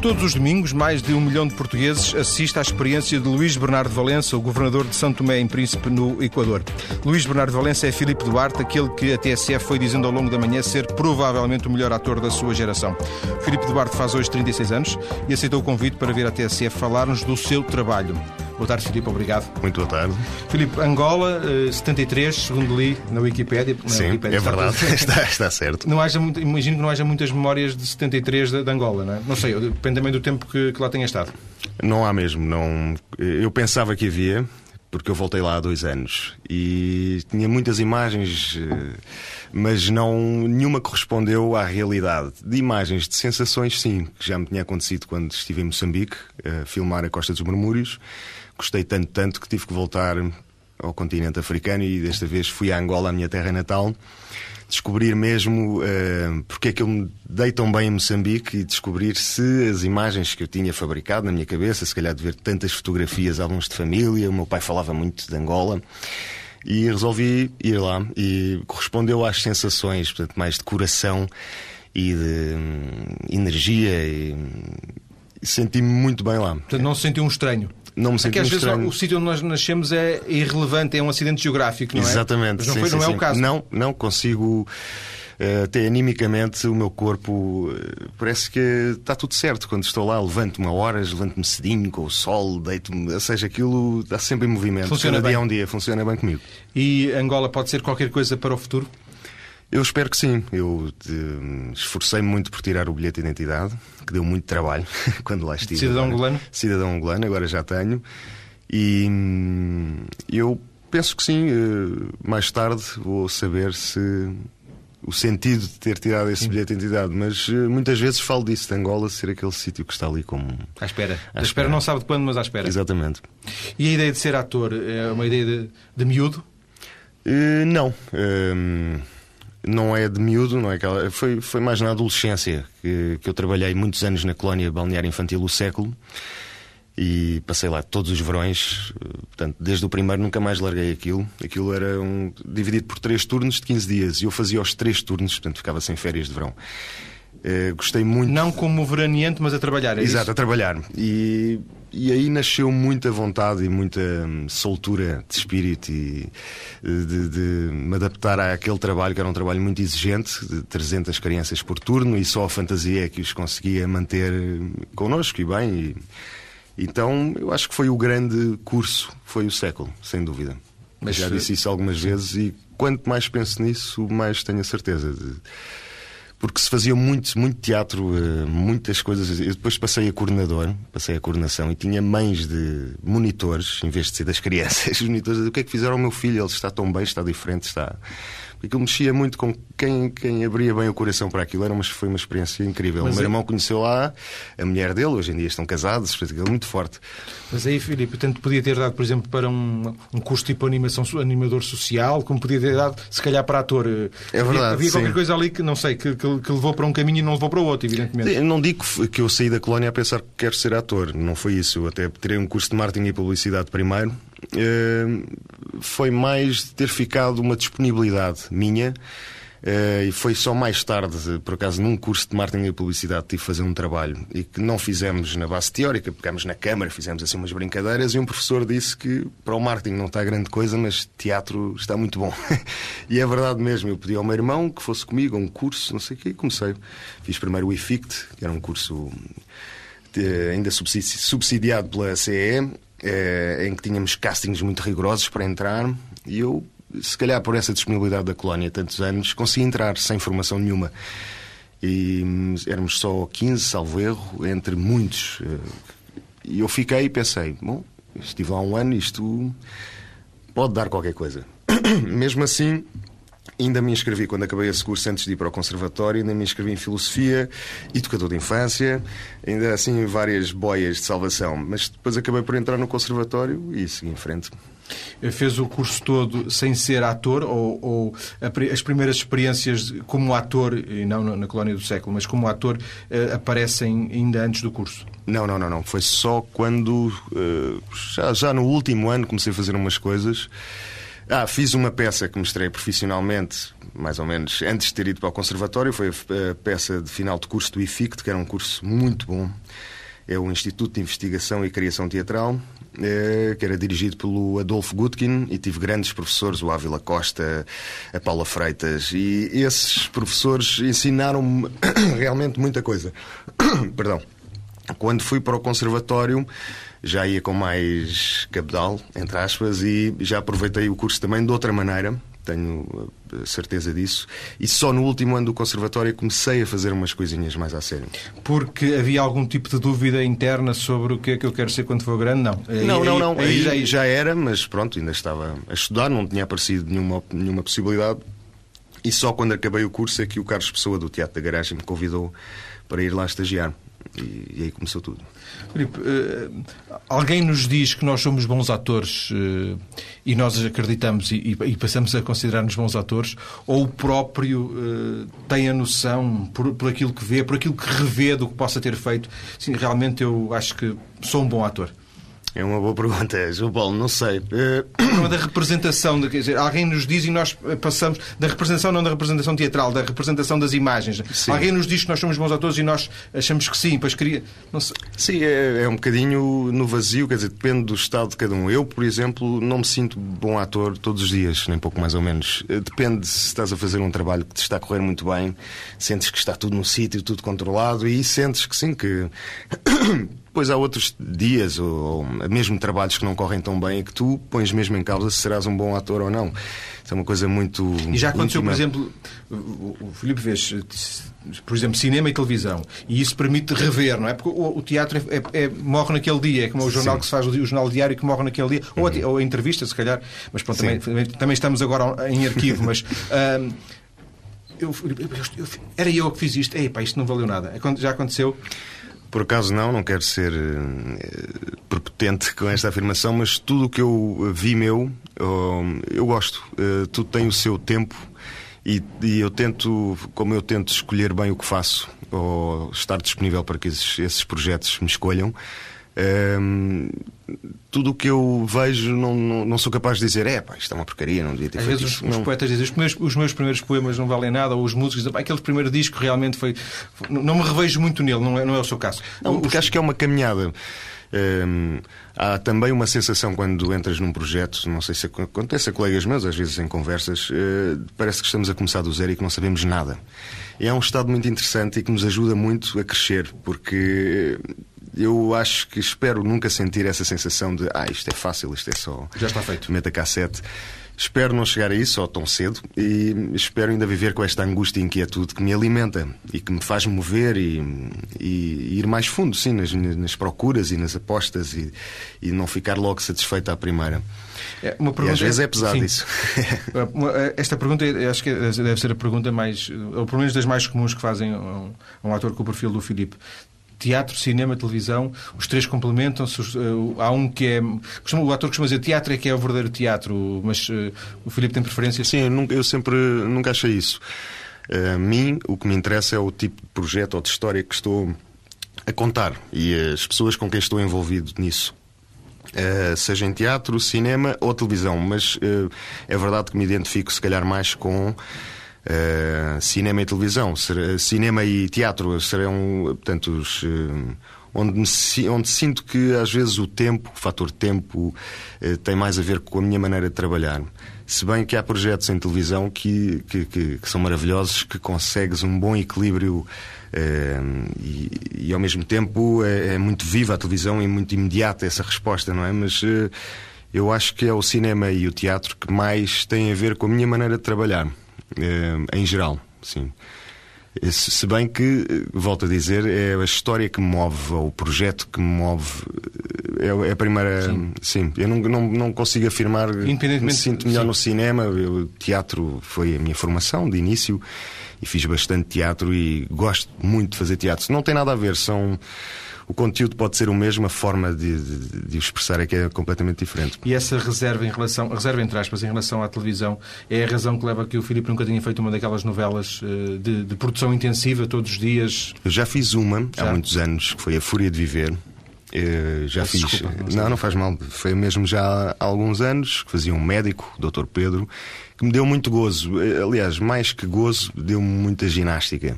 Todos os domingos, mais de um milhão de portugueses assiste à experiência de Luís Bernardo Valença, o governador de São Tomé em Príncipe, no Equador. Luís Bernardo Valença é Filipe Duarte, aquele que a TSF foi dizendo ao longo da manhã ser provavelmente o melhor ator da sua geração. Filipe Duarte faz hoje 36 anos e aceitou o convite para vir à TSF falar-nos do seu trabalho. Boa tarde, Filipe, obrigado. Muito boa tarde. Filipe, Angola, 73, eh, segundo li na Wikipédia. Na Sim, Wikipédia, é verdade, está, está, certo. Não haja imagino que não haja muitas memórias de 73 de, de Angola, não é? Não sei, depende também do tempo que, que lá tenha estado. Não há mesmo. Não... Eu pensava que havia, porque eu voltei lá há dois anos e tinha muitas imagens, eh, mas não nenhuma correspondeu à realidade. De imagens, de sensações, sim, que já me tinha acontecido quando estive em Moçambique a filmar a Costa dos Murmúrios gostei tanto, tanto que tive que voltar ao continente africano e desta vez fui a Angola, a minha terra natal, descobrir mesmo uh, porque é que eu me dei tão bem em Moçambique e descobrir se as imagens que eu tinha fabricado na minha cabeça, se calhar de ver tantas fotografias, álbuns de família, o meu pai falava muito de Angola. E resolvi ir lá e correspondeu às sensações, portanto, mais de coração e de hum, energia e, e senti-me muito bem lá. Portanto, não se sentiu um estranho? Não me senti é que às vezes o sítio onde nós nascemos é irrelevante, é um acidente geográfico, não é? Exatamente. Mas não, sim, foi, sim, não sim. é o caso. Não, não consigo. Até animicamente o meu corpo uh, parece que está tudo certo. Quando estou lá, levanto-me a horas, levanto-me cedinho com o sol, deito-me, ou seja, aquilo está sempre em movimento. Funciona Cada bem. dia é um dia, funciona bem comigo. E Angola pode ser qualquer coisa para o futuro? Eu espero que sim. Eu esforcei-me muito por tirar o bilhete de identidade, que deu muito trabalho quando lá estive. Cidadão angolano? Cidadão angolano, agora já tenho. E hum, eu penso que sim, eh, mais tarde vou saber se o sentido de ter tirado esse bilhete de identidade, mas eh, muitas vezes falo disso de Angola ser aquele sítio que está ali como. À espera. À, à espera. não sabe de quando, mas à espera. Exatamente. E a ideia de ser ator é uma ideia de, de miúdo? Uh, não. Uh, não é de miúdo, não é aquela. Foi, foi mais na adolescência que, que eu trabalhei muitos anos na colónia balnear infantil O Século e passei lá todos os verões, portanto, desde o primeiro nunca mais larguei aquilo. Aquilo era um, dividido por três turnos de 15 dias e eu fazia os três turnos, portanto, ficava sem férias de verão. Uh, gostei muito. Não como veraneante, mas a trabalhar, é Exato, isso? a trabalhar. E, e aí nasceu muita vontade e muita hum, soltura de espírito e de, de, me adaptar àquele trabalho, que era um trabalho muito exigente, de 300 crianças por turno, e só a fantasia é que os conseguia manter connosco e bem. E, então, eu acho que foi o grande curso, foi o século, sem dúvida. Mas já disse isso algumas vezes e quanto mais penso nisso, mais tenho a certeza de porque se fazia muito, muito teatro, eh, muitas coisas. Eu depois passei a coordenador, passei a coordenação e tinha mães de monitores, em vez de ser das crianças, os monitores, o que é que fizeram ao meu filho? Ele está tão bem, está diferente, está. Aquilo mexia muito com quem, quem abria bem o coração para aquilo. Era uma, foi uma experiência incrível. Mas o meu é... irmão conheceu lá a mulher dele, hoje em dia estão casados, aquilo é muito forte. Mas aí, Filipe, tanto podia ter dado, por exemplo, para um, um curso tipo animação, animador social, como podia ter dado, se calhar, para ator. É verdade. Havia, havia qualquer coisa ali que, não sei, que, que, que, levou para um caminho e não levou para o outro, evidentemente. Eu não digo que eu saí da colónia a pensar que quero ser ator. Não foi isso. Eu até tirei um curso de marketing e publicidade primeiro. Foi mais ter ficado uma disponibilidade minha. Uh, e foi só mais tarde, por acaso, num curso de marketing e publicidade, tive que fazer um trabalho e que não fizemos na base teórica, pegámos na câmara, fizemos assim umas brincadeiras e um professor disse que para o marketing não está grande coisa, mas teatro está muito bom. e é verdade mesmo. Eu pedi ao meu irmão que fosse comigo a um curso, não sei o quê, e comecei. Fiz primeiro o IFICT, que era um curso de, ainda subsidiado pela CE, eh, em que tínhamos castings muito rigorosos para entrar e eu se calhar por essa disponibilidade da colónia tantos anos, consegui entrar sem formação nenhuma. E hum, éramos só 15, salvo erro, entre muitos. E eu fiquei e pensei: bom, estive lá um ano, isto pode dar qualquer coisa. Mesmo assim, ainda me inscrevi quando acabei esse curso antes de ir para o conservatório, ainda me inscrevi em filosofia, educador de infância, ainda assim várias boias de salvação, mas depois acabei por entrar no conservatório e segui em frente. Fez o curso todo sem ser ator ou, ou as primeiras experiências como ator, e não na colónia do século, mas como ator, eh, aparecem ainda antes do curso? Não, não, não, não. Foi só quando, já, já no último ano, comecei a fazer umas coisas Ah, fiz uma peça que mostrei profissionalmente, mais ou menos, antes de ter ido para o conservatório. Foi a peça de final de curso do IFICT, que era um curso muito bom. É o Instituto de Investigação e Criação Teatral, eh, que era dirigido pelo Adolfo Gutkin e tive grandes professores, o Ávila Costa, a Paula Freitas, e esses professores ensinaram-me realmente muita coisa. Perdão. Quando fui para o conservatório, já ia com mais cabedal, entre aspas, e já aproveitei o curso também de outra maneira, tenho certeza disso. E só no último ano do conservatório comecei a fazer umas coisinhas mais a sério. Porque havia algum tipo de dúvida interna sobre o que é que eu quero ser quando for grande? Não. Aí, não, não, não. Aí, aí, já, já era, mas pronto, ainda estava a estudar, não tinha aparecido nenhuma, nenhuma possibilidade. E só quando acabei o curso é que o Carlos Pessoa do Teatro da Garagem me convidou para ir lá estagiar. E, e aí começou tudo. Filipe, uh, alguém nos diz que nós somos bons atores uh, e nós acreditamos e, e, passamos a considerar-nos bons atores, ou o próprio uh, tem a noção, por, por aquilo que vê, por aquilo que revê do que possa ter feito? Sim, realmente eu acho que sou um bom ator. É uma boa pergunta, João Paulo, não sei. Uh... Da representação, quer dizer, alguém nos diz e nós passamos da representação, não da representação teatral, da representação das imagens. Sim. Alguém nos diz que nós somos bons atores e nós achamos que sim, pois queria. Não sei. Sim, é, é um bocadinho no vazio, quer dizer, depende do estado de cada um. Eu, por exemplo, não me sinto bom ator todos os dias, nem pouco mais ou menos. Eh, depende se estás a fazer um trabalho que te está a correr muito bem, sentes que está tudo no sítio, tudo controlado, e sentes que sim, que Pois há outros dias, ou, ou, mesmo trabalhos que não correm tão bem, e que tu pões mesmo em causa se serás um bom ator ou não. Isso é uma coisa muito. E já aconteceu, íntima. por exemplo, o Filipe vês, por exemplo, cinema e televisão, e isso permite rever, não é? Porque o, o teatro é, é, é, morre naquele dia, é como o jornal Sim. que se faz, o, jornal diário que morre naquele dia, uhum. ou, a, ou a entrevista, se calhar, mas pronto, também, também, estamos agora em arquivo, mas. eu, eu, eu, era eu que fiz isto. Ei, pá, isto não valeu nada. Já aconteceu? Por acaso não, não quero ser uh, prepotente com esta afirmação, mas tudo o que eu vi meu, uh, eu gosto. Uh, tudo tem o seu tempo e, eu tento, como eu tento escolher bem o que faço, ou estar disponível para que esses projetos me escolham, um, tudo o que eu vejo não, não, não, sou capaz de dizer é pá, isto é uma porcaria, não devia ter Às feito vezes isto. Os, os poetas dizem os meus, os meus primeiros poemas não valem nada, ou os músicos dizem aquele primeiro disco realmente foi. Não me revejo muito nele, não é, não é o seu caso. Não, porque os... acho que é uma caminhada. Hum, há também uma sensação quando entras num projeto, não sei se acontece a colegas meus, às vezes em conversas, uh, parece que estamos a começar do zero e que não sabemos nada. É um estado muito interessante e que nos ajuda muito a crescer, porque eu acho que espero nunca sentir essa sensação de ah, isto é fácil, isto é só. Já está feito. Meta cassete. Espero não chegar a isso, ou tão cedo, e espero ainda viver com esta angústia e inquietude que me alimenta e que me faz mover e, e, ir mais fundo, sim, nas, nas, procuras e nas apostas e, e não ficar logo satisfeito à primeira. É, uma pergunta, e às vezes é pesado sim. isso. Esta pergunta acho que deve ser a pergunta mais, ou pelo menos das mais comuns que fazem um, um ator com o perfil do Filipe teatro, cinema, televisão, os três complementam-se. Uh, há um que é. o ator costuma dizer teatro é que é o verdadeiro teatro, mas uh, o Filipe tem preferência? Sim, eu, nunca, eu sempre nunca achei isso. Uh, a mim, o que me interessa é o tipo de projeto ou de história que estou a contar e as pessoas com quem estou envolvido nisso. Uh, seja em teatro, cinema ou televisão, mas uh, é verdade que me identifico se calhar mais com Uh, cinema e televisão, cinema e teatro serão, portanto, os, uh, onde, me, onde sinto que às vezes o tempo, o fator tempo, uh, tem mais a ver com a minha maneira de trabalhar. Se bem que há projetos em televisão que, que, que, que são maravilhosos, que consegues um bom equilíbrio e, e, ao mesmo tempo é, é, muito viva a televisão e muito imediata essa resposta, não é? Mas eu acho que é o cinema e o teatro que mais têm a ver com a minha maneira de trabalhar. Eh, em geral, sim. Se bem que, eh, volto a dizer, é a história que me move, ou o projeto que me move. Eh, é, é a primeira. Sim, sim eu não, não, não consigo afirmar que me sinto melhor sim. no cinema. O teatro foi a minha formação de início e fiz bastante teatro e gosto muito de fazer teatro. Não tem nada a ver, são o conteúdo pode ser o mesmo, a forma de, de, de, expressar é que é completamente diferente. E essa reserva em relação, reserva entre aspas, em relação à televisão, é a razão que leva a que o Filipe nunca tenha feito uma daquelas novelas eh, de, de produção intensiva todos os dias? Eu já fiz uma já. há muitos anos, que foi A Fúria de Viver. Uh, já Peço fiz. desculpa, não não, não faz mal. Foi mesmo já há alguns anos que fazia um médico, o Dr. Pedro, que me deu muito gozo. Eh, Aliás, mais que gozo, deu-me muita ginástica.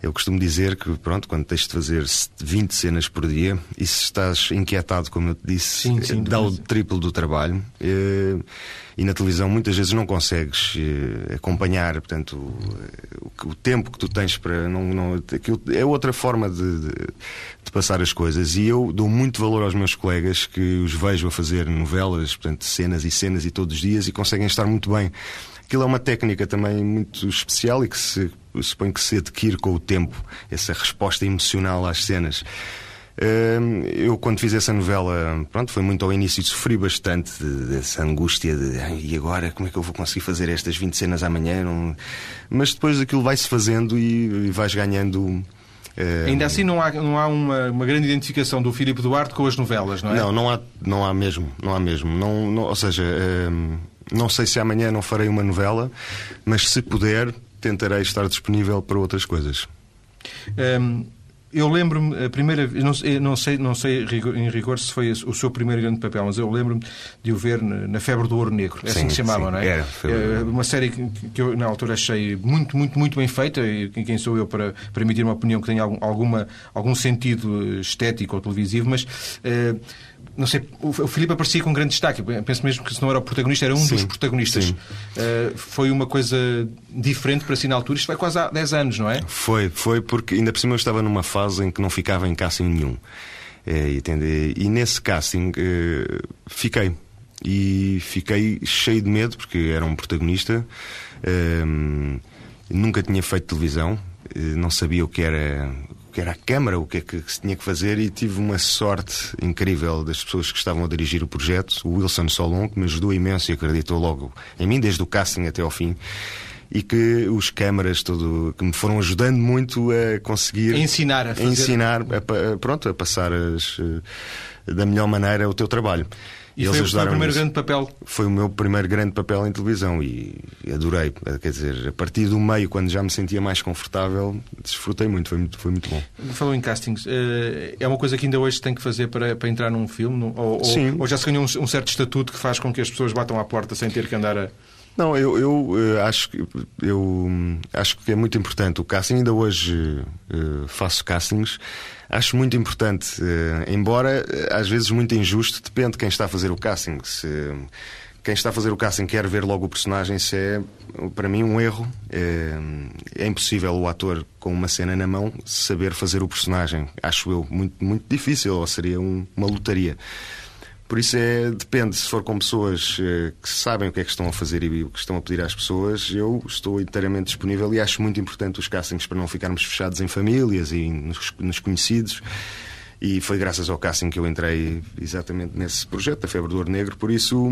Eu costumo dizer que, pronto, quando tens de fazer 20 cenas por dia e se estás inquietado, como eu te disse, Sim, sim, eh, dá o triplo do trabalho. eh, E na televisão muitas vezes não consegues eh, acompanhar, portanto, o o tempo que tu tens para. Não, não, é outra forma de, de- de passar as coisas. E eu dou muito valor aos meus colegas que os vejo a fazer novelas, portanto, cenas e cenas e todos os dias e conseguem estar muito bem. Aquilo é uma técnica também muito especial e que se suponho que se adquire com o tempo, essa resposta emocional às cenas. Hum, Eu, quando fiz essa novela, pronto, foi muito ao início, sofri bastante de- dessa angústia de "Ai, e agora como é que eu vou conseguir fazer estas 20 cenas amanhã? Não- Mas depois aquilo vai-se fazendo e, vais ganhando. hum, Ainda assim não há, não há uma, uma grande identificação do Filipe Duarte com as novelas, não é? Não, não há, não há mesmo, não há mesmo. Não, não- ou seja, hum, não sei se amanhã não farei uma novela, mas se puder, tentarei estar disponível para outras coisas. Hum, eu lembro-me, a primeira vez, não, sei- não sei, não sei em rigor se foi o seu primeiro grande papel, mas eu lembro-me de o ver na Febre do Ouro Negro, é assim Sim, que se chamava, sim, não é? era, É. Uma série que, eu na altura achei muito, muito, muito bem feita, e quem sou eu para, para emitir uma opinião que tenha algum, alguma, algum sentido eh, estético ou televisivo, mas. eh, não sei, o o Filipe aparecia com grande destaque. Eu penso mesmo que se não era o protagonista, era um Sim, dos protagonistas. Eh, foi uma coisa diferente para si na altura. Isto vai quase há 10 anos, não é? Foi, foi porque ainda por cima eu estava numa fase em que não ficava em casting nenhum. Entende? E nesse casting eh, fiquei. E fiquei cheio de medo porque era um protagonista. eh, nunca tinha feito televisão, não sabia o que era. Que era a câmara, o que é que se tinha que fazer e tive uma sorte incrível das pessoas que estavam a dirigir o projeto, o Wilson Solon, que me ajudou imenso e acreditou logo em mim, desde o casting até ao fim e que os câmaras todo, que me foram ajudando muito a conseguir A ensinar a fazer. ensinar a, pronto, a passar as, eh, da melhor maneira o teu trabalho. E eles foi, o ajudaram primeiro grande papel. Foi o meu primeiro grande papel em televisão e adorei. Quer dizer, a partir do meio, quando já me sentia mais confortável, desfrutei muito, foi muito, foi muito bom. Falou em castings. eh, É uma coisa que ainda hoje tem que fazer para, para entrar num filme? Ou, Sim. ou já se ganhou um, um certo estatuto que faz com que as pessoas batam à porta sem ter que andar a. Não, eu, eu eh, acho, que- eu hum, acho que é muito importante o casting. Ainda hoje eh, faço castings. Acho muito importante, eh, embora eh, às vezes muito injusto, depende de quem está a fazer o casting. Se quem está a fazer o casting quer ver logo o personagem, isso é, para mim, um erro. É, é impossível o ator, com uma cena na mão, saber fazer o personagem. Acho eu muito, muito difícil, ou seria um- uma lotaria. Por isso é, depende, se for com pessoas eh, que sabem o que é que estão a fazer e o que estão a pedir às pessoas, eu estou inteiramente disponível e acho muito importante os castings para não ficarmos fechados em famílias e nos, nos conhecidos. E foi graças ao casting que eu entrei exatamente nesse projeto, da Febre do Ouro Negro. Por isso,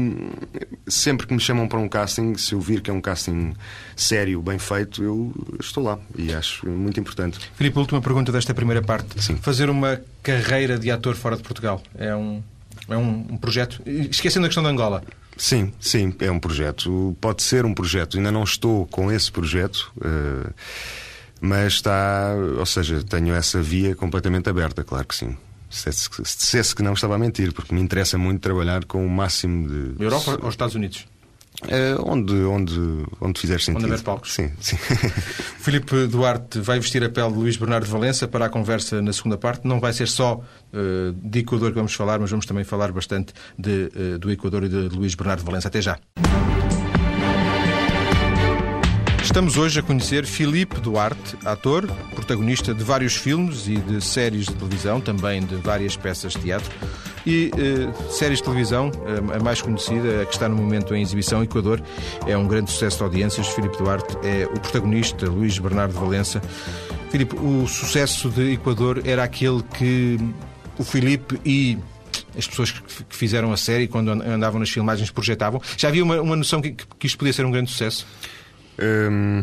sempre que me chamam para um casting, se eu vir que é um casting sério, bem feito, eu estou lá e acho muito importante. Filipe, última pergunta desta primeira parte. Sim. Fazer uma carreira de ator fora de Portugal é um, é um, um projeto. Esquecendo a questão de Angola. Sim, sim, é um projeto. Pode ser um projeto. Ainda não estou com esse projeto, eh, mas está. Ou seja, tenho essa via completamente aberta, claro que sim. Se dissesse, se dissesse que não, estava a mentir, porque me interessa muito trabalhar com o máximo de. Europa ou Estados Unidos? Eh, onde, onde, onde fizer sentido. houver palcos. Sim, sim. Filipe Duarte vai vestir a pele de Luís Bernardo de Valença para a conversa na segunda parte. Não vai ser só eh, de Equador que vamos falar, mas vamos também falar bastante de, eh, do Equador e de Luís Bernardo de Valença. Até já. Estamos hoje a conhecer Filipe Duarte, ator, protagonista de vários filmes e de séries de televisão, também de várias peças de teatro. E eh, séries de televisão, a mais conhecida, a que está no momento em exibição, Equador, é um grande sucesso de audiências. Filipe Duarte é o protagonista, Luís Bernardo Valença. Filipe, o sucesso de Equador era aquele que o Filipe e as pessoas que que fizeram a série, quando andavam nas filmagens, projetavam. Já havia uma, uma noção que, que isto podia ser um grande sucesso? Hum,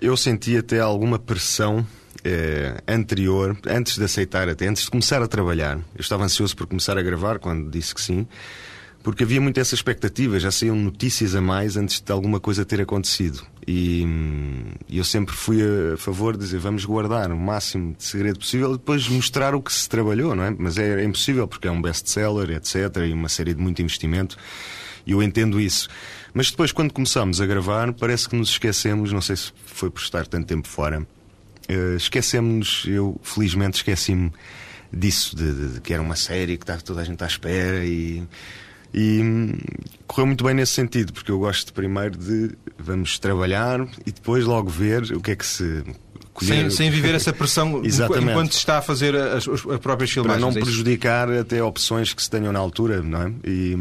eu senti até alguma pressão eh, anterior, antes de aceitar, até antes de começar a trabalhar. Eu estava ansioso por começar a gravar quando disse que sim, porque havia muito essa expectativa, já saíam notícias a mais antes de alguma coisa ter acontecido. E, e eu sempre fui a favor de dizer vamos guardar o máximo de segredo possível e depois mostrar o que se trabalhou, não é? Mas é, é impossível porque é um best-seller, etc. E uma série de muito investimento. E eu entendo isso. Mas depois, quando começamos a gravar, parece que nos esquecemos, não sei se foi por estar tanto tempo fora, uh, esquecemos-nos, eu felizmente esqueci-me disso, de, de, de, que era uma série que está, toda a gente à espera e e hum, correu muito bem nesse sentido, porque eu gosto primeiro de vamos trabalhar e depois logo ver o que é que se. Sem, sem viver essa pressão Exatamente. enquanto se está a fazer as, as próprias filmagens. Para não é prejudicar até opções que se tenham na altura, não é? E,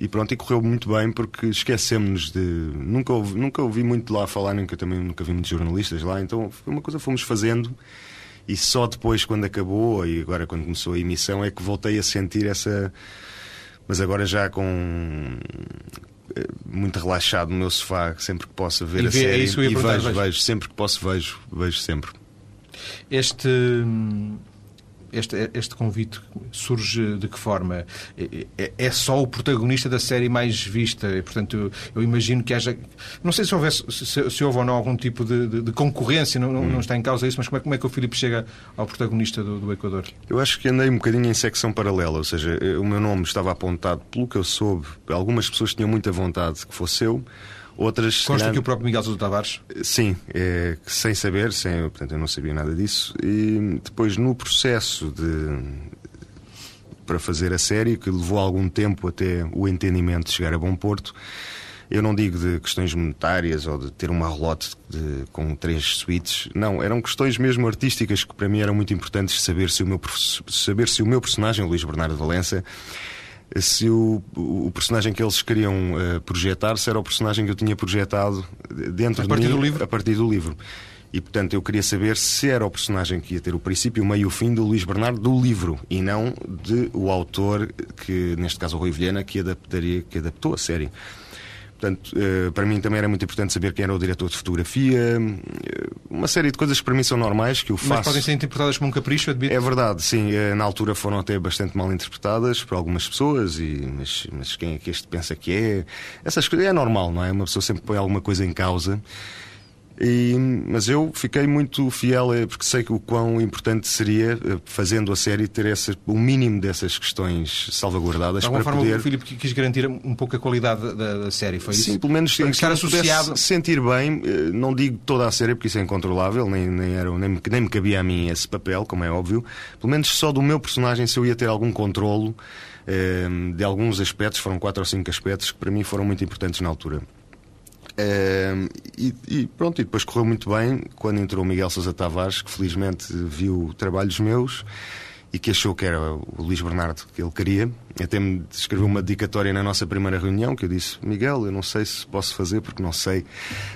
e pronto, e correu muito bem porque esquecemos de. Nunca ouvi, nunca ouvi muito lá falar, nunca, também nunca vi muitos jornalistas lá, então foi uma coisa que fomos fazendo e só depois, quando acabou e agora quando começou a emissão, é que voltei a sentir essa mas agora já com muito relaxado no meu sofá, sempre que posso ver e a vê, série. É e vejo, vejo, vejo, sempre que posso, vejo, vejo sempre. Este hum, este, este convite surge de que forma? É, é, é, só o protagonista da série mais vista, portanto eu, eu imagino que haja. Não sei se, houvesse, se, se houve ou não algum tipo de, de, de concorrência, não, hum. não, está em causa isso, mas como é, como é que o Filipe chega ao protagonista do, do Equador? Eu acho que andei um bocadinho em secção paralela, ou seja, o meu nome estava apontado, pelo que eu soube, algumas pessoas tinham muita vontade que fosse eu. Outras. Consta calhar... que o próprio Miguel Sousa Tavares? Sim, é, sem saber, sem, portanto eu não sabia nada disso. E depois no processo de para fazer a série, que levou algum tempo até o entendimento chegar a bom porto. Eu não digo de questões monetárias ou de ter uma relote de, com três suítes. Não, eram questões mesmo artísticas que para mim eram muito importantes saber se o meu, saber se o meu personagem, Luís Bernardo Valença, se o, o personagem que eles queriam uh, projetar se era o personagem que eu tinha projetado dentro a partir de mim, do livro? a partir do livro. E portanto eu queria saber se era o personagem que ia ter o princípio, o meio e o fim do Luís Bernardo do livro e não de o autor que neste caso o Rui Vilhena que adaptaria que adaptou a série. Portanto, eh, para mim também era muito importante saber quem era o diretor de fotografia, eh, uma série de coisas que para mim são normais, que eu faço. Mas podem ser interpretadas como um capricho, admito? É verdade, sim. Eh, na altura foram até bastante mal interpretadas por algumas pessoas, e, mas, mas quem é que este pensa que é? Essas coisas é normal, não é? Uma pessoa sempre põe alguma coisa em causa. E, mas eu fiquei muito fiel, porque sei o quão importante seria, eh, fazendo a série, ter essa, o mínimo dessas questões salvaguardadas. De alguma para forma, poder... o Filipe quis garantir um pouco a qualidade da, da série, foi Sim, isso? pelo menos para estar associado. sentir bem, eh, não digo toda a série, porque isso é incontrolável, nem, nem, era, nem, nem me cabia a mim esse papel, como é óbvio. Pelo menos só do meu personagem, se eu ia ter algum controlo eh, de alguns aspectos, foram quatro ou cinco aspectos que para mim foram muito importantes na altura. E, e, pronto, e depois correu muito bem quando entrou o Miguel Sousa Tavares, que felizmente viu trabalhos meus e que achou que era o Luís Bernardo que ele queria. Até me escreveu uma dedicatória na nossa primeira reunião que eu disse: Miguel, eu não sei se posso fazer porque não sei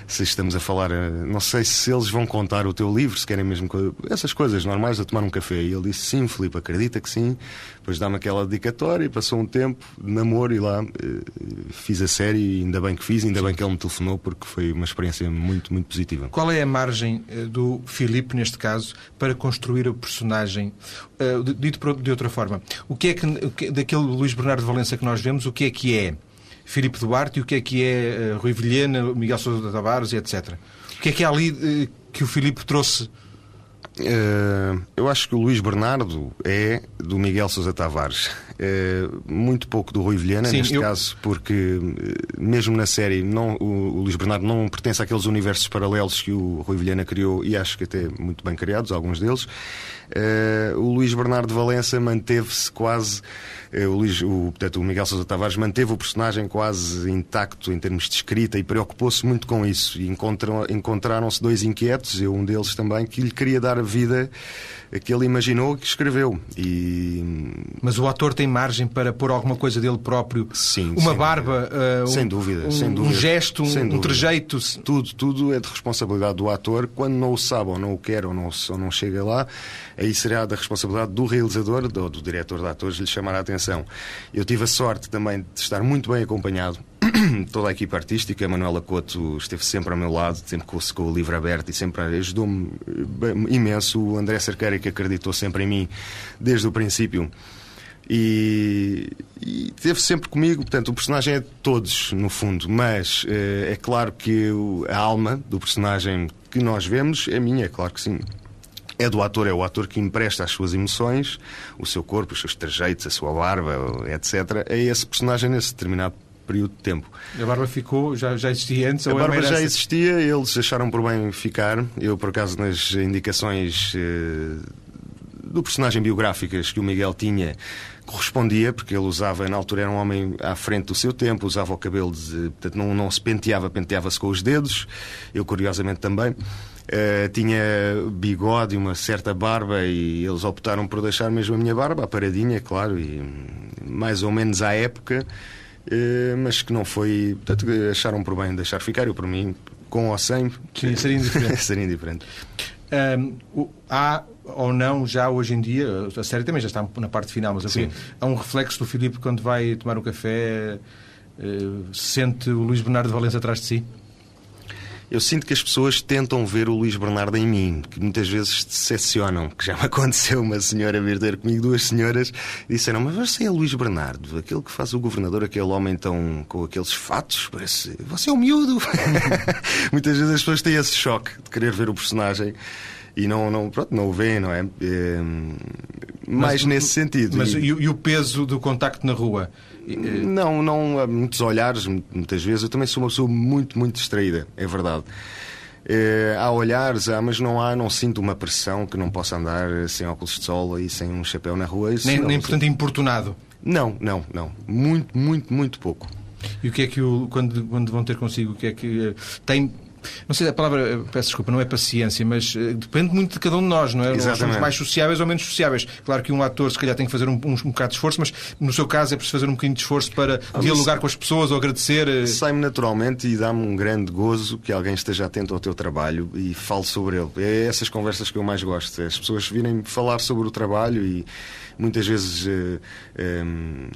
se estamos a falar, eh, não sei se eles vão contar o teu livro, se querem mesmo essas coisas normais a tomar um café. E ele disse: Sim, Filipe, acredita que sim. Depois dá-me aquela dedicatória e passou um tempo de namoro e lá eh, fiz a série e ainda bem que fiz, ainda sim. bem que ele me telefonou porque foi uma experiência muito, muito positiva. Qual é a margem eh, do Filipe, neste caso, para construir o personagem? Dito de outra forma, o que é que daquele Luís Bernardo Valença que nós vemos, o que é que é Filipe Duarte e o que é que é uh, Rui Vilhena, Miguel Sousa Tavares etc. O que é que é ali uh, que o Filipe trouxe Uh, eu acho que o Luís Bernardo é do Miguel Sousa Tavares. Uh, muito pouco do Rui Vilhena, Sim, neste eu... caso, porque uh, mesmo na série não, o, o, Luís Bernardo não pertence àqueles universos paralelos que o Rui Vilhena criou e acho que até muito bem criados, alguns deles. o Luís Bernardo Valença manteve-se quase eh, o, Luís, o, portanto, o Miguel Sousa Tavares manteve o personagem quase intacto em termos de escrita e preocupou-se muito com isso. E encontraram-se dois inquietos, eu um deles também, que lhe queria dar a vida que ele imaginou que escreveu. E... Mas o ator tem margem para pôr alguma coisa dele próprio? Sim. Uma barba? Uh, sem dúvida, um, sem dúvida. Um gesto, um, um trejeito? Tudo, tudo é de responsabilidade do ator. Quando não o sabe ou não o quer ou não, ou não chega lá, aí será da responsabilidade do realizador ou do diretor de atores lhe chamar a atenção. Eu tive a sorte também de estar muito bem acompanhado toda a equipa artística, a Manuela Couto esteve sempre ao meu lado, sempre com, com o livro aberto e sempre ajudou-me imenso. O André Cerqueira, que acreditou sempre em mim desde o princípio, E, e teve sempre comigo, portanto, o personagem é de todos, no fundo, mas eh, é claro que a alma do personagem que nós vemos é minha, é claro que sim. É do ator, é o ator que empresta as suas emoções, o seu corpo, os seus trajeitos, a sua barba, etc. É esse personagem nesse determinado período de tempo. A barba ficou, já, já existia antes? A ou é barba já existia, eles acharam por bem ficar. Eu, por acaso, nas indicações eh, do personagem biográficas que o Miguel tinha, correspondia, porque ele usava, na altura era um homem à frente do seu tempo, usava o cabelo, de, portanto não, não se penteava, penteava-se com os dedos, eu curiosamente também. Uh, tinha bigode e uma certa barba e eles optaram por deixar mesmo a minha barba, a paradinha, claro, e mais ou menos à época, uh, mas que não foi. Portanto, acharam por bem deixar ficar, eu por mim, com ou sem. Sim, seria indiferente. seria indiferente. Um, há ou não, já hoje em dia, a série também já está na parte final, mas assim, há um reflexo do Filipe quando vai tomar um café, uh, sente o Luís Bernardo de Valença atrás de si? Eu sinto que as pessoas tentam ver o Luís Bernardo em mim, que muitas vezes decepcionam. Que já me aconteceu uma senhora vir ter comigo, duas senhoras, disseram: Mas você é Luís Bernardo, aquele que faz o governador, aquele homem tão com aqueles fatos, parece. Você é o miúdo. muitas vezes as pessoas têm esse choque de querer ver o personagem e não, não, pronto, não o vêem, não é? Mais mas, nesse sentido. Mas e, e, o peso do contacto na rua? Não, não há muitos olhares, muitas vezes. Eu também sou uma pessoa muito, muito distraída, é verdade. É, há olhares, há, mas não há, não sinto uma pressão que não possa andar sem óculos de sol e sem um chapéu na rua. Isso nem, não, nem portanto, importunado? Não, não, não. Muito, muito, muito pouco. E o que é que, o, quando, quando vão ter consigo, o que é que eh, tem não sei a palavra, eh, peço desculpa, não é paciência, mas uh, depende muito de cada um de nós, não é? Exatamente. Nós somos mais sociáveis ou menos sociáveis. Claro que um ator se calhar tem que fazer um, um, um bocado de esforço, mas no seu caso é preciso fazer um bocadinho de esforço para ah, dialogar com as pessoas ou agradecer. Uh... Sai-me naturalmente e dá-me um grande gozo que alguém esteja atento ao teu trabalho e fale sobre ele. É essas conversas que eu mais gosto. É as pessoas virem falar sobre o trabalho e muitas vezes. Uh, um,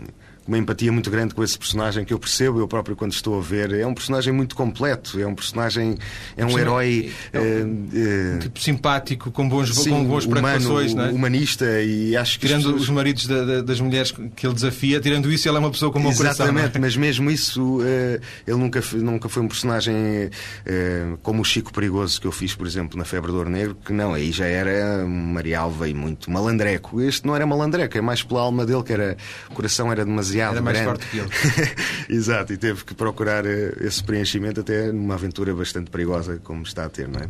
uma empatia muito grande com esse personagem que eu percebo eu próprio quando estou a ver. É um personagem muito completo, é um personagem, é um Sim, herói é um, uh, tipo simpático, com bons, sim, com boas preocupações, humano, é? humanista e acho que tirando pessoas... os maridos da, da, das mulheres que ele desafia, tirando isso, ele é uma pessoa com um bom Exatamente, coração. Exatamente, é? mas mesmo isso, uh, ele nunca, nunca foi um personagem uh, como o Chico Perigoso que eu fiz, por exemplo, na Febre do Ouro Negro, que não, aí já era Marialva e muito malandreco. Este não era malandreco, é mais pela alma dele que era o coração era demasiado era mais grande. forte que ele. Exato, e teve que procurar eh, esse preenchimento até numa aventura bastante perigosa como está a ter, não é?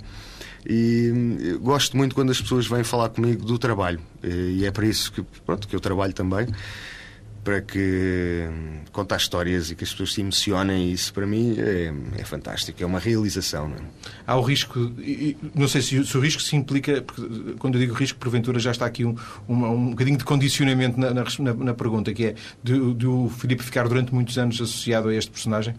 E hum, gosto muito quando as pessoas vêm falar comigo do trabalho. E é para isso que, pronto, que eu trabalho também para que hum, contar histórias e que as pessoas se emocionem. Isso para mim é, é fantástico, é uma realização. É? Há o risco, não sei se, se, o risco se implica, porque quando eu digo risco, porventura já está aqui um, um, um bocadinho de condicionamento na, na, na pergunta, que é de, o Filipe ficar durante muitos anos associado a este personagem?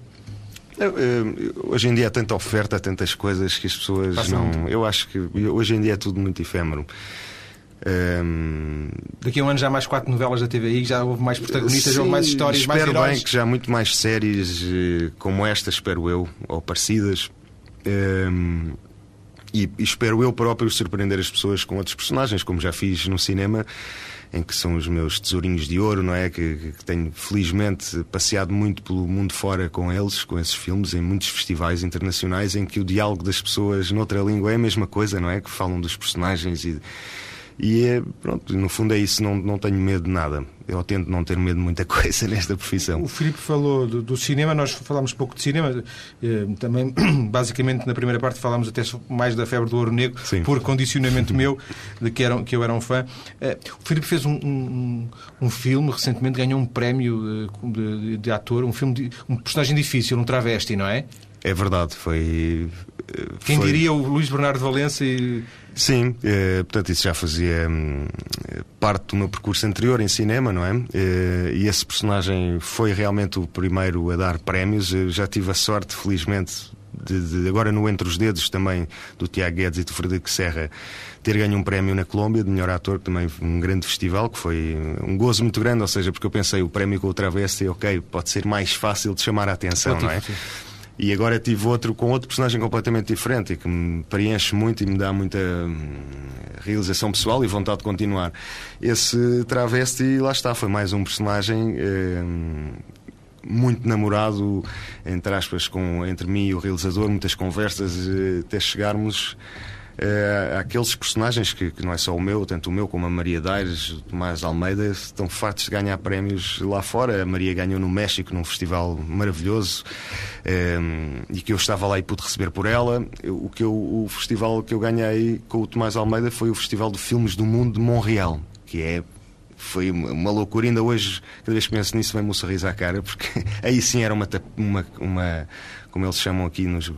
Hoje em dia há tanta oferta, tantas coisas que as pessoas Passam não. Eu acho que hoje em dia é tudo muito efêmero. Um... Daqui a um ano já há mais quatro novelas da TVI, já houve mais protagonistas, já houve mais histórias, mais heróis. Espero bem que já há muito mais séries eh, como esta, espero eu, ou parecidas. Um... E, e espero eu próprio surpreender as pessoas com outros personagens, como já fiz no cinema, em que são os meus tesourinhos de ouro, não é? Que, que, tenho felizmente passeado muito pelo mundo fora com eles, com esses filmes, em muitos festivais internacionais, em que o diálogo das pessoas noutra língua é a mesma coisa, não é? Que falam dos personagens e e é, pronto, no fundo é isso, não, não tenho medo de nada. Eu tento não ter medo de muita coisa nesta profissão. O Filipe falou do, do, cinema, nós falámos pouco de cinema, eh, também, basicamente, na primeira parte falámos até mais da febre do ouro negro, Sim. por condicionamento meu, de que, era, que eu era um fã. Eh, o Filipe fez um, um, um, filme, recentemente ganhou um prémio de, de, de ator, um filme, de, um personagem difícil, um travesti, não é? É verdade, foi. Eh, Quem foi... diria o Luís Bernardo Valença e Sim, eh, portanto, isso já fazia hum, parte do meu percurso anterior em cinema, não é? Eh, e esse personagem foi realmente o primeiro a dar prémios. Eu já tive a sorte, felizmente, de, de, agora no Entre os Dedos também, do Tiago Guedes e do Frederico Serra, ter ganho um prémio na Colômbia de melhor ator, também um grande festival, que foi um gozo muito grande, ou seja, porque eu pensei, o prémio com o Travesti, ok, pode ser mais fácil de chamar a atenção, não é? Sim. E agora tive outro com outro personagem completamente diferente e que me preenche muito e me dá muita hum, realização pessoal e vontade de continuar. Esse travesti, lá está, foi mais um personagem eh, muito namorado, entre aspas, com, entre mim e o realizador, muitas conversas eh, até chegarmos é, aqueles personagens que, que, não é só o meu, tanto o meu como a Maria Daires, o Tomás Almeida, estão fartos de ganhar prémios lá fora. A Maria ganhou no México num festival maravilhoso é, e que eu estava lá e pude receber por ela. O, que eu, o festival que eu ganhei com o Tomás Almeida foi o Festival de Filmes do Mundo de Montreal, que é foi uma loucura. Ainda hoje, cada vez que penso nisso, vem-me um sorriso à cara, porque aí sim era uma, uma, uma como eles chamam aqui nos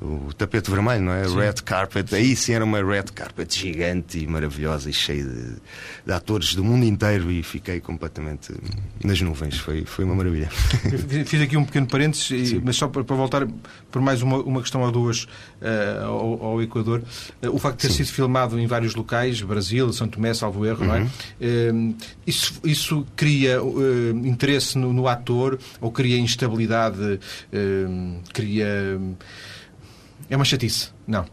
o tapete vermelho, não é? Sim. Red carpet. Aí sim era uma red carpet gigante e maravilhosa e cheia de, de, atores do mundo inteiro e fiquei completamente nas nuvens. Foi, foi uma maravilha. Fiz aqui um pequeno parênteses, mas só para, para, voltar por mais uma, uma questão ou duas uh, ao, ao, Equador. Uh, o facto de ter sim. sido filmado em vários locais, Brasil, São Tomé, Salvo Erro, uhum. não é? Uh, isso, isso cria interesse no, no, ator ou cria instabilidade? cria é uma chatice? Não.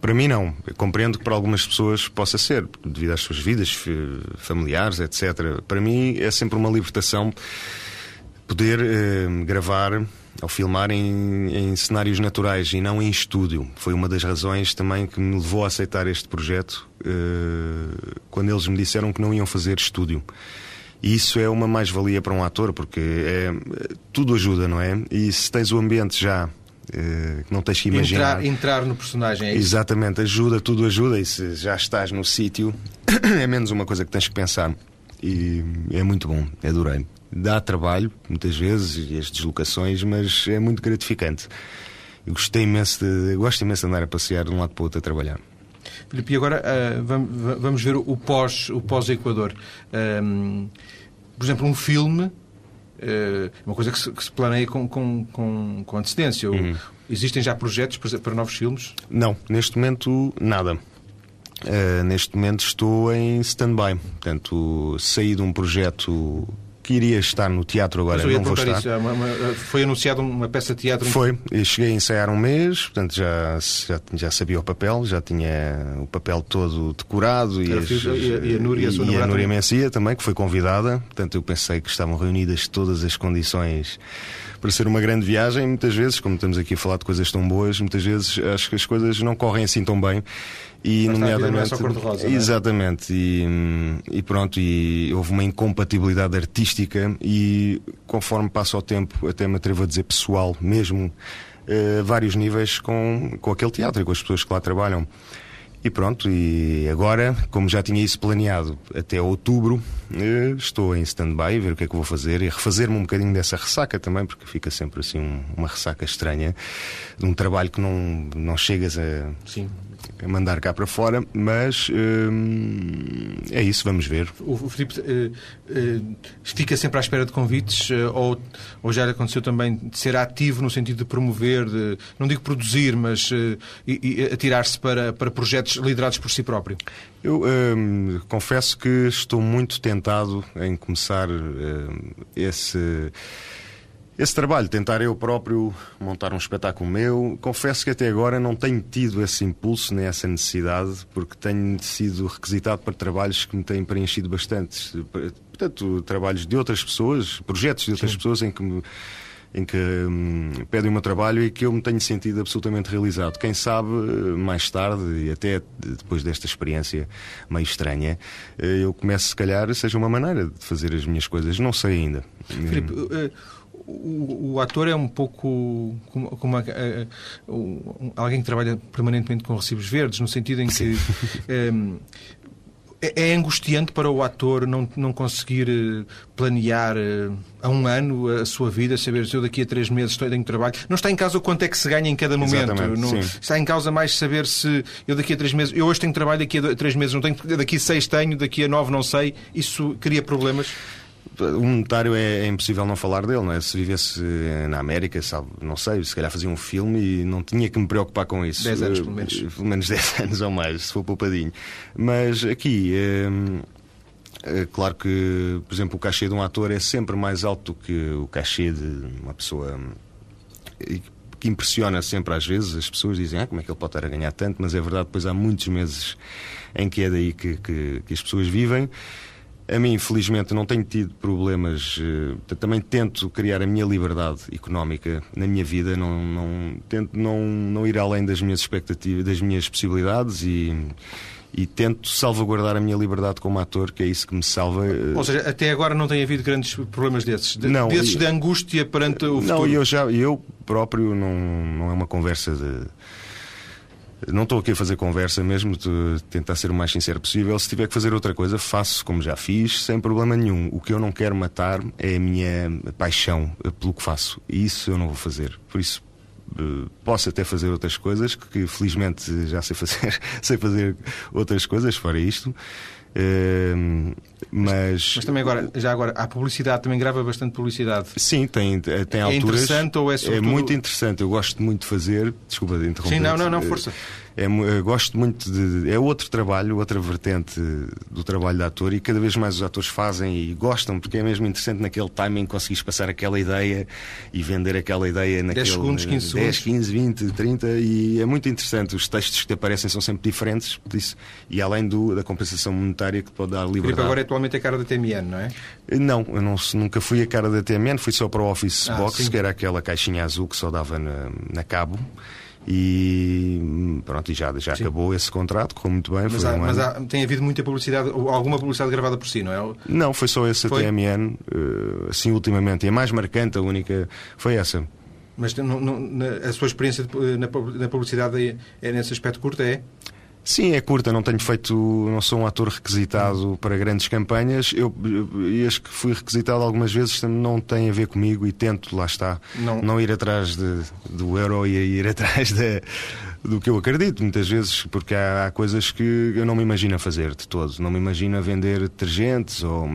Para mim, não. Eu compreendo que para algumas pessoas possa ser, devido às suas vidas familiares, etc. Para mim, é sempre uma libertação poder eh, gravar ou filmar em, em, cenários naturais e não em estúdio. Foi uma das razões também que me levou a aceitar este projeto eh, quando eles me disseram que não iam fazer estúdio. E isso é uma mais-valia para um ator, porque é, tudo ajuda, não é? E se tens o ambiente já que não tens que imaginar. Entrar, entrar no personagem, é? Exatamente, ajuda, tudo ajuda. E se já estás no sítio, é menos uma coisa que tens que pensar. E é muito bom, adorei. Dá trabalho, muitas vezes, e as deslocações, mas é muito gratificante. Eu gostei imenso de, gosto imenso de andar a passear de um lado para o outro a trabalhar. Filipe, e agora uh, vamos, vamos, ver o pós-Equador. Pós uh, por exemplo, um filme é uma coisa que se, que se planeia com, com, com, com antecedência. Uhum. Existem já projetos para, para novos filmes? Não, neste momento nada. Uh, neste momento estou em stand-by. Portanto, saí de um projeto que iria estar no teatro agora, não vou estar. Isso, é uma, uma, foi anunciada uma peça de teatro? Foi, e cheguei a ensaiar um mês, portanto já, já, já, sabia o papel, já tinha o papel todo decorado e, as, e, a, e a Núria, e, e a Núria Mencia também, que foi convidada, portanto eu pensei que estavam reunidas todas as condições para ser uma grande viagem, muitas vezes, como estamos aqui a falar de coisas tão boas, muitas vezes acho que as coisas não correm assim tão bem e Mas nomeadamente é rosa, exatamente e, e, pronto e houve uma incompatibilidade artística e conforme passa o tempo até me atrevo a dizer pessoal mesmo a uh, vários níveis com, com aquele teatro e com as pessoas que lá trabalham. E pronto, e agora, como já tinha isso planeado até outubro, eh, estou em stand-by, ver o que é que vou fazer e refazer-me um bocadinho dessa ressaca também, porque fica sempre assim uma ressaca estranha de um trabalho que não, não chegas a, Sim. a mandar cá para fora, mas hum, é isso, vamos ver. O, o Filipe uh, uh, fica sempre à espera de convites, uh, ou, ou já lhe aconteceu também de ser ativo no sentido de promover, de, não digo produzir, mas atirar-se para, para projetos liderados por si próprio? Eu hum, confesso que estou muito tentado em começar hum, esse esse trabalho, tentar eu próprio montar um espetáculo meu, confesso que até agora não tenho tido esse impulso nem essa necessidade, porque tenho sido requisitado para trabalhos que me têm preenchido bastante. Portanto, trabalhos de outras pessoas, projetos de outras Sim. pessoas em que me, em que hum, pedem o meu trabalho e que eu me tenho sentido absolutamente realizado. Quem sabe, mais tarde, e até depois desta experiência meio estranha, eh, eu começo, se calhar, seja uma maneira de fazer as minhas coisas. Não sei ainda. Filipe, uh o, o, ator é um pouco como, como a, a, a, alguém que trabalha permanentemente com recibos verdes, no sentido em que ehm, é, é, angustiante para o ator não, não conseguir eh, planear eh, há um ano a sua vida, saber se eu daqui a três meses estou em trabalho. Não está em causa quanto é que se ganha em cada momento. Não, está em causa mais saber se eu daqui a três meses, eu hoje tenho trabalho, daqui a três meses não tenho, daqui a seis tenho, daqui a nove não sei. Isso cria problemas? O monetário é, é, impossível não falar dele, não é? Se vivesse eh, na América, sabe, não sei, se calhar fazia um filme e não tinha que me preocupar com isso. 10 anos, pelo menos. Eh, pelo menos 10 anos ou mais, se for poupadinho. Mas aqui. É, é claro que, por exemplo, o cachê de um ator é sempre mais alto do que o cachê de uma pessoa que impressiona sempre às vezes. As pessoas dizem, ah, como é que ele pode estar a ganhar tanto? Mas é verdade, depois há muitos meses em que é daí que, que, que as pessoas vivem. A mim, infelizmente, não tenho tido problemas. Uh, também tento criar a minha liberdade económica na minha vida. Não, não, tento não, não ir além das minhas expectativas, das minhas possibilidades e, e tento salvaguardar a minha liberdade como ator, que é isso que me salva. Eh, Ou seja, até agora não tem havido grandes problemas desses? De, não, desses de angústia perante o futuro? Não, eu, já, eu próprio não, não é uma conversa de não estou aqui a fazer conversa mesmo, tentar ser o mais sincero possível. Se tiver que fazer outra coisa, faço como já fiz, sem problema nenhum. O que eu não quero matar é a minha paixão pelo que faço. E isso eu não vou fazer. Por isso, eh, posso até fazer outras coisas, que felizmente já sei fazer, sei fazer outras coisas fora isto. Uh, mas... mas também agora, já agora, a publicidade também grava bastante publicidade. Sim, tem, tem é alturas. É interessante ou é sobretudo... É muito interessante, eu gosto muito de fazer. Desculpa de interromper. Sim, não, não, não, força. É, gosto muito de. É outro trabalho, outra vertente do trabalho de ator e cada vez mais os atores fazem e gostam, porque é mesmo interessante naquele timing conseguires passar aquela ideia e vender aquela ideia naquele. 10 segundos, 15 segundos. 10, 15, 20, 30 e é muito interessante. Os textos que te aparecem são sempre diferentes isso, e além do, da compensação monetária que pode dar liberdade. Filipe agora é atualmente a cara da TMN, não é? Não, eu não, nunca fui a cara da TMN, fui só para o Office ah, Box, sim. que era aquela caixinha azul que só dava na, na cabo. E pronto, e já, já acabou esse contrato, correu muito bem. Mas, há, um mas há, tem havido muita publicidade, alguma publicidade gravada por si, não é? Não, foi só esse foi? TMN, eh, assim ultimamente. E a mais marcante, a única, foi essa. Mas no, no, a sua experiência na, na publicidade é, é nesse aspecto curto, é? Sim, é curta, não tenho feito, não sou um ator requisitado para grandes campanhas. Eu, e as que fui requisitado algumas vezes não tem a ver comigo e tento, lá está, não, não ir atrás de, do euro e ir atrás de, do que eu acredito, muitas vezes, porque há, há, coisas que eu não me imagino fazer de todo. Não me imagino vender detergentes, ou,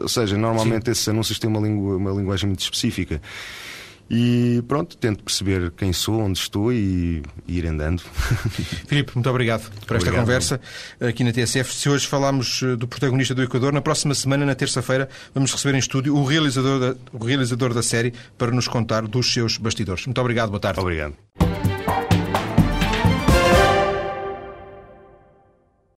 ou seja, normalmente Sim. esses anúncios têm uma, língua, uma linguagem muito específica. E pronto, tento perceber quem sou, onde estou e, e ir andando. Filipe, muito obrigado por esta obrigado. conversa aqui na TSF. Se hoje falámos eh, do protagonista do Equador, na próxima semana, na terça-feira, vamos receber em estúdio o realizador, da, o realizador da série para nos contar dos seus bastidores. Muito obrigado, boa tarde. Obrigado.